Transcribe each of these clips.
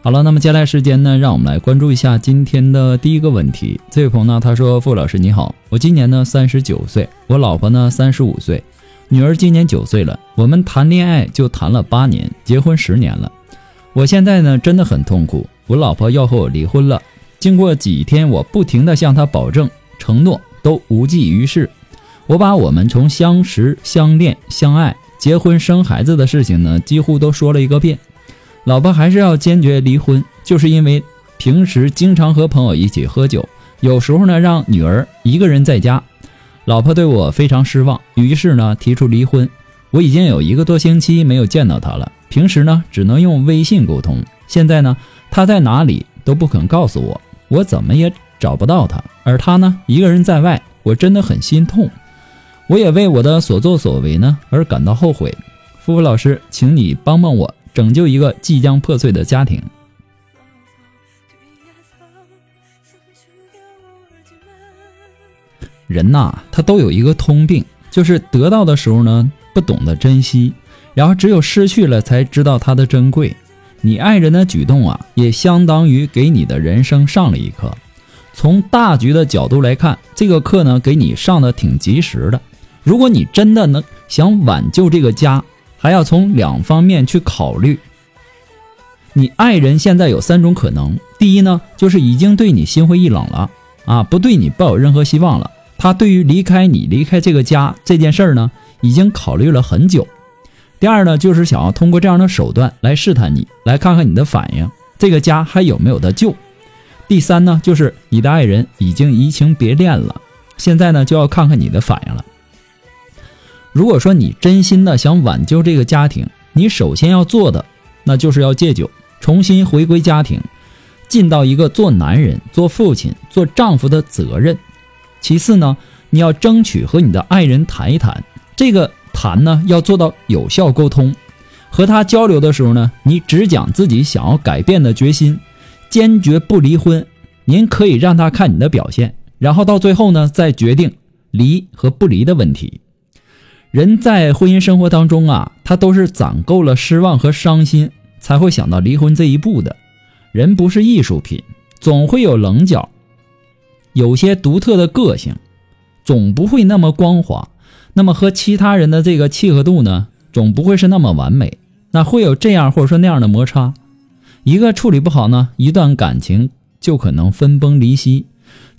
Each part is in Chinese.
好了，那么接下来时间呢，让我们来关注一下今天的第一个问题。这位朋友呢，他说：“傅老师你好，我今年呢三十九岁，我老婆呢三十五岁，女儿今年九岁了。我们谈恋爱就谈了八年，结婚十年了。我现在呢真的很痛苦，我老婆要和我离婚了。经过几天，我不停的向她保证、承诺，都无济于事。我把我们从相识、相恋、相爱、结婚、生孩子的事情呢，几乎都说了一个遍。”老婆还是要坚决离婚，就是因为平时经常和朋友一起喝酒，有时候呢让女儿一个人在家。老婆对我非常失望，于是呢提出离婚。我已经有一个多星期没有见到她了，平时呢只能用微信沟通。现在呢她在哪里都不肯告诉我，我怎么也找不到她，而她呢一个人在外，我真的很心痛。我也为我的所作所为呢而感到后悔。夫妇老师，请你帮帮我。拯救一个即将破碎的家庭。人呐，他都有一个通病，就是得到的时候呢，不懂得珍惜，然后只有失去了才知道它的珍贵。你爱人的举动啊，也相当于给你的人生上了一课。从大局的角度来看，这个课呢，给你上的挺及时的。如果你真的能想挽救这个家，还要从两方面去考虑。你爱人现在有三种可能：第一呢，就是已经对你心灰意冷了，啊，不对你抱有任何希望了。他对于离开你、离开这个家这件事儿呢，已经考虑了很久。第二呢，就是想要通过这样的手段来试探你，来看看你的反应，这个家还有没有得救。第三呢，就是你的爱人已经移情别恋了，现在呢就要看看你的反应了。如果说你真心的想挽救这个家庭，你首先要做的，那就是要戒酒，重新回归家庭，尽到一个做男人、做父亲、做丈夫的责任。其次呢，你要争取和你的爱人谈一谈，这个谈呢要做到有效沟通。和他交流的时候呢，你只讲自己想要改变的决心，坚决不离婚。您可以让他看你的表现，然后到最后呢再决定离和不离的问题。人在婚姻生活当中啊，他都是攒够了失望和伤心，才会想到离婚这一步的。人不是艺术品，总会有棱角，有些独特的个性，总不会那么光滑。那么和其他人的这个契合度呢，总不会是那么完美。那会有这样或者说那样的摩擦，一个处理不好呢，一段感情就可能分崩离析。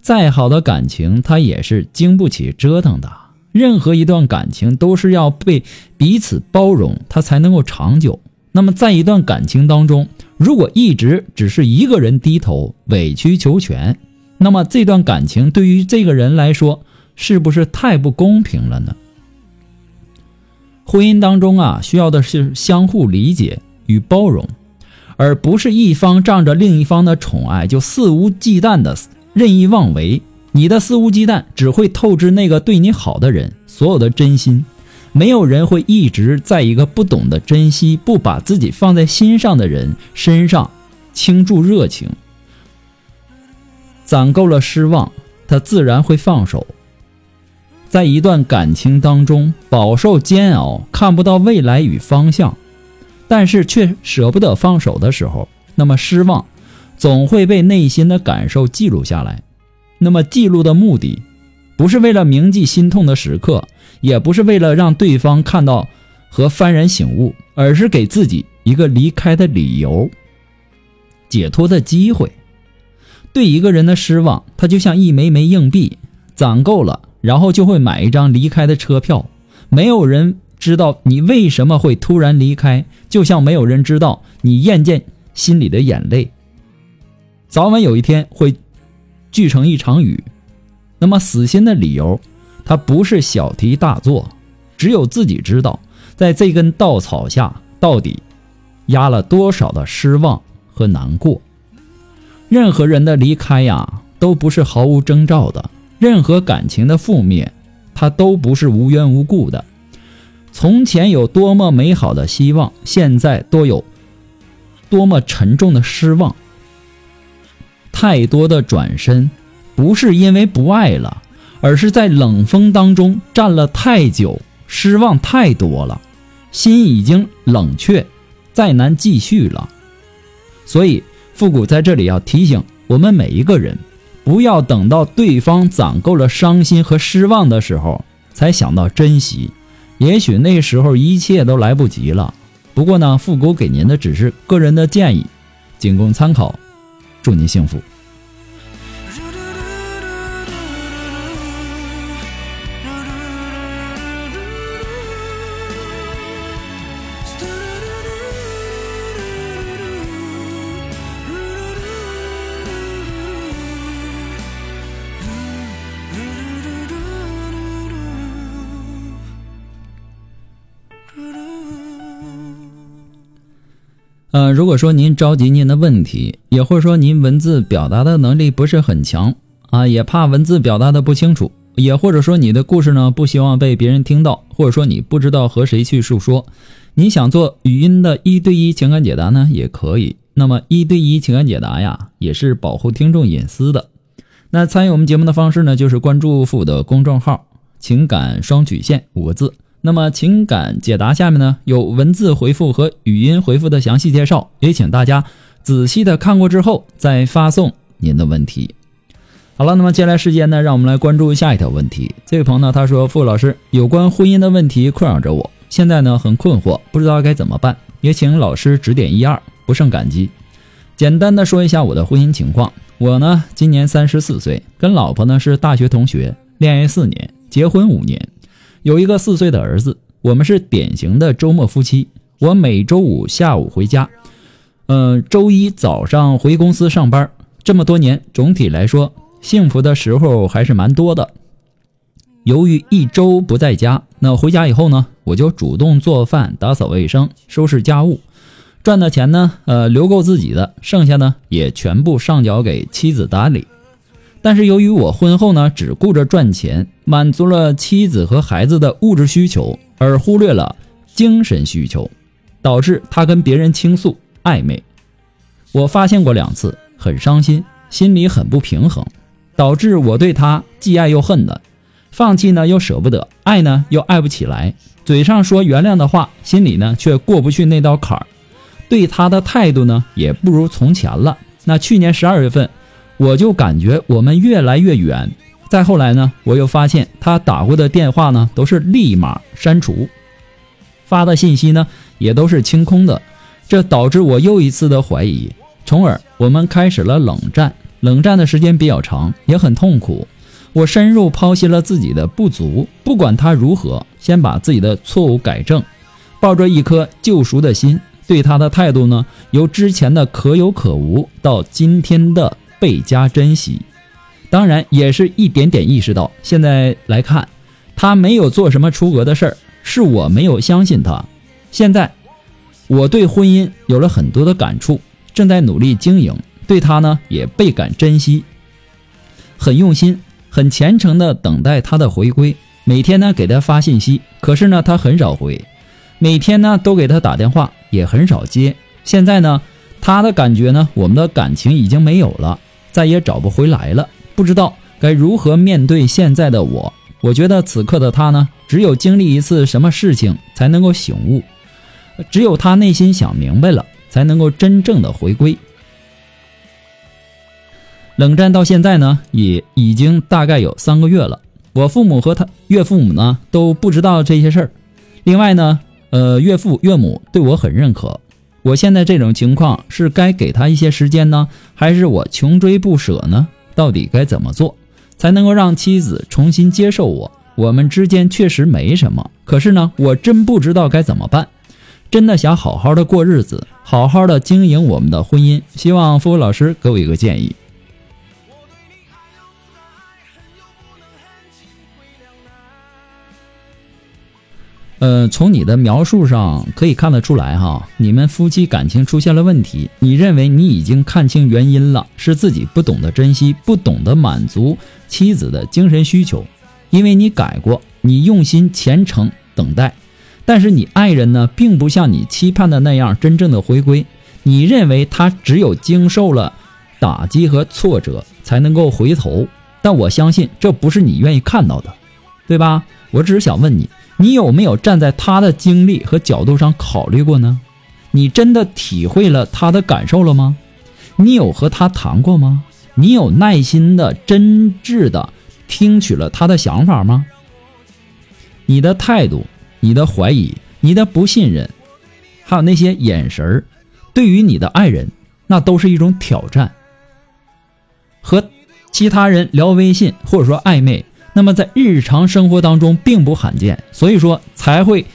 再好的感情，它也是经不起折腾的。任何一段感情都是要被彼此包容，它才能够长久。那么，在一段感情当中，如果一直只是一个人低头委曲求全，那么这段感情对于这个人来说，是不是太不公平了呢？婚姻当中啊，需要的是相互理解与包容，而不是一方仗着另一方的宠爱就肆无忌惮的任意妄为。你的肆无忌惮只会透支那个对你好的人所有的真心，没有人会一直在一个不懂得珍惜、不把自己放在心上的人身上倾注热情。攒够了失望，他自然会放手。在一段感情当中饱受煎熬，看不到未来与方向，但是却舍不得放手的时候，那么失望总会被内心的感受记录下来。那么记录的目的，不是为了铭记心痛的时刻，也不是为了让对方看到和幡然醒悟，而是给自己一个离开的理由、解脱的机会。对一个人的失望，他就像一枚枚硬币，攒够了，然后就会买一张离开的车票。没有人知道你为什么会突然离开，就像没有人知道你咽进心里的眼泪，早晚有一天会聚成一场雨。那么死心的理由，它不是小题大做，只有自己知道，在这根稻草下到底压了多少的失望和难过。任何人的离开呀，都不是毫无征兆的；任何感情的覆灭，它都不是无缘无故的。从前有多么美好的希望，现在都有多么沉重的失望。太多的转身，不是因为不爱了，而是在冷风当中站了太久，失望太多了，心已经冷却，再难继续了。所以。复古在这里要提醒我们每一个人，不要等到对方攒够了伤心和失望的时候才想到珍惜，也许那时候一切都来不及了。不过呢，复古给您的只是个人的建议，仅供参考。祝您幸福。呃，如果说您着急您的问题，也或者说您文字表达的能力不是很强啊，也怕文字表达的不清楚，也或者说你的故事呢不希望被别人听到，或者说你不知道和谁去诉说，你想做语音的一对一情感解答呢，也可以。那么一对一情感解答呀，也是保护听众隐私的。那参与我们节目的方式呢，就是关注付的公众号“情感双曲线”五个字。那么情感解答下面呢有文字回复和语音回复的详细介绍，也请大家仔细的看过之后再发送您的问题。好了，那么接下来时间呢，让我们来关注下一条问题。这位朋友呢，他说：“傅老师，有关婚姻的问题困扰着我，现在呢很困惑，不知道该怎么办，也请老师指点一二，不胜感激。”简单的说一下我的婚姻情况，我呢今年三十四岁，跟老婆呢是大学同学，恋爱四年，结婚五年。有一个四岁的儿子，我们是典型的周末夫妻。我每周五下午回家，嗯，周一早上回公司上班。这么多年，总体来说，幸福的时候还是蛮多的。由于一周不在家，那回家以后呢，我就主动做饭、打扫卫生、收拾家务，赚的钱呢，呃，留够自己的，剩下呢，也全部上交给妻子打理。但是由于我婚后呢，只顾着赚钱，满足了妻子和孩子的物质需求，而忽略了精神需求，导致他跟别人倾诉暧昧。我发现过两次，很伤心，心里很不平衡，导致我对他既爱又恨的，放弃呢又舍不得，爱呢又爱不起来。嘴上说原谅的话，心里呢却过不去那道坎儿。对他的态度呢，也不如从前了。那去年十二月份。我就感觉我们越来越远，再后来呢，我又发现他打过的电话呢都是立马删除，发的信息呢也都是清空的，这导致我又一次的怀疑，从而我们开始了冷战。冷战的时间比较长，也很痛苦。我深入剖析了自己的不足，不管他如何，先把自己的错误改正，抱着一颗救赎的心，对他的态度呢，由之前的可有可无到今天的。倍加珍惜，当然也是一点点意识到，现在来看，他没有做什么出格的事儿，是我没有相信他。现在，我对婚姻有了很多的感触，正在努力经营，对他呢也倍感珍惜，很用心，很虔诚的等待他的回归。每天呢给他发信息，可是呢他很少回；每天呢都给他打电话，也很少接。现在呢，他的感觉呢，我们的感情已经没有了。再也找不回来了，不知道该如何面对现在的我。我觉得此刻的他呢，只有经历一次什么事情才能够醒悟，只有他内心想明白了，才能够真正的回归。冷战到现在呢，也已经大概有三个月了。我父母和他岳父母呢都不知道这些事儿。另外呢，呃，岳父岳母对我很认可，我现在这种情况是该给他一些时间呢，还是我穷追不舍呢？到底该怎么做才能够让妻子重新接受我？我们之间确实没什么，可是呢，我真不知道该怎么办。真的想好好的过日子，好好的经营我们的婚姻。希望付老师给我一个建议。呃，从你的描述上可以看得出来哈，你们夫妻感情出现了问题。你认为你已经看清原因了，是自己不懂得珍惜，不懂得满足妻子的精神需求。因为你改过，你用心虔诚等待，但是你爱人呢，并不像你期盼的那样真正的回归。你认为他只有经受了打击和挫折才能够回头，但我相信这不是你愿意看到的，对吧？我只是想问你。你有没有站在他的经历和角度上考虑过呢？你真的体会了他的感受了吗？你有和他谈过吗？你有耐心的、真挚的听取了他的想法吗？你的态度、你的怀疑、你的不信任，还有那些眼神儿，对于你的爱人，那都是一种挑战。和其他人聊微信或者说暧昧。那么在日常生活当中并不罕见，所以说才会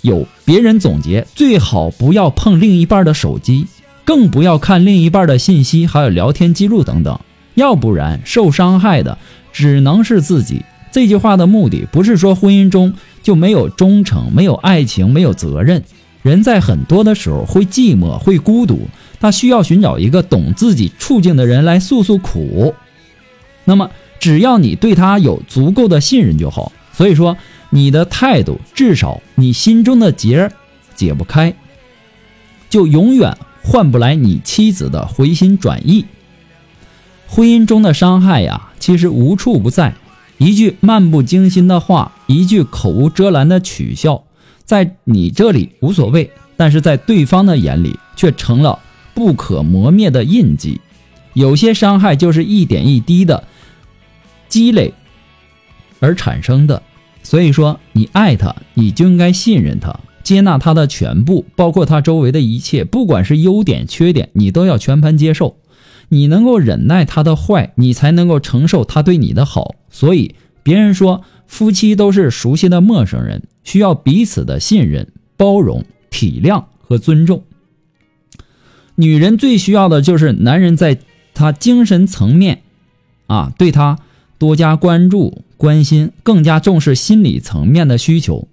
有别人总结：最好不要碰另一半的手机，更不要看另一半的信息，还有聊天记录等等，要不然受伤害的只能是自己。这句话的目的不是说婚姻中就没有忠诚、没有爱情、没有责任。人在很多的时候会寂寞、会孤独，他需要寻找一个懂自己处境的人来诉诉苦。那么。只要你对他有足够的信任就好。所以说，你的态度至少你心中的结解不开，就永远换不来你妻子的回心转意。婚姻中的伤害呀，其实无处不在。一句漫不经心的话，一句口无遮拦的取笑，在你这里无所谓，但是在对方的眼里却成了不可磨灭的印记。有些伤害就是一点一滴的。积累而产生的，所以说你爱他，你就应该信任他，接纳他的全部，包括他周围的一切，不管是优点缺点，你都要全盘接受。你能够忍耐他的坏，你才能够承受他对你的好。所以别人说夫妻都是熟悉的陌生人，需要彼此的信任、包容、体谅和尊重。女人最需要的就是男人在她精神层面啊，对她。多加关注、关心，更加重视心理层面的需求。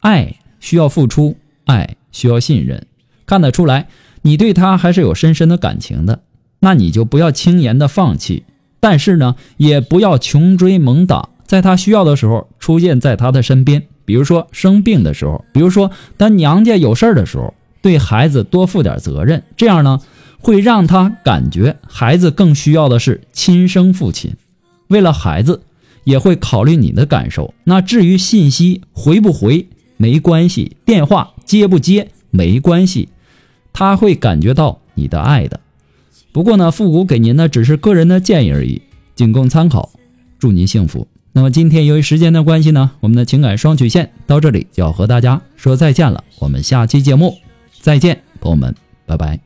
爱需要付出，爱需要信任。看得出来，你对他还是有深深的感情的，那你就不要轻言的放弃。但是呢，也不要穷追猛打，在他需要的时候出现在他的身边。比如说生病的时候，比如说他娘家有事儿的时候，对孩子多负点责任。这样呢，会让他感觉孩子更需要的是亲生父亲。为了孩子，也会考虑你的感受。那至于信息回不回没关系，电话接不接没关系，他会感觉到你的爱的。不过呢，复古给您的只是个人的建议而已，仅供参考。祝您幸福。那么今天由于时间的关系呢，我们的情感双曲线到这里就要和大家说再见了。我们下期节目再见，朋友们，拜拜。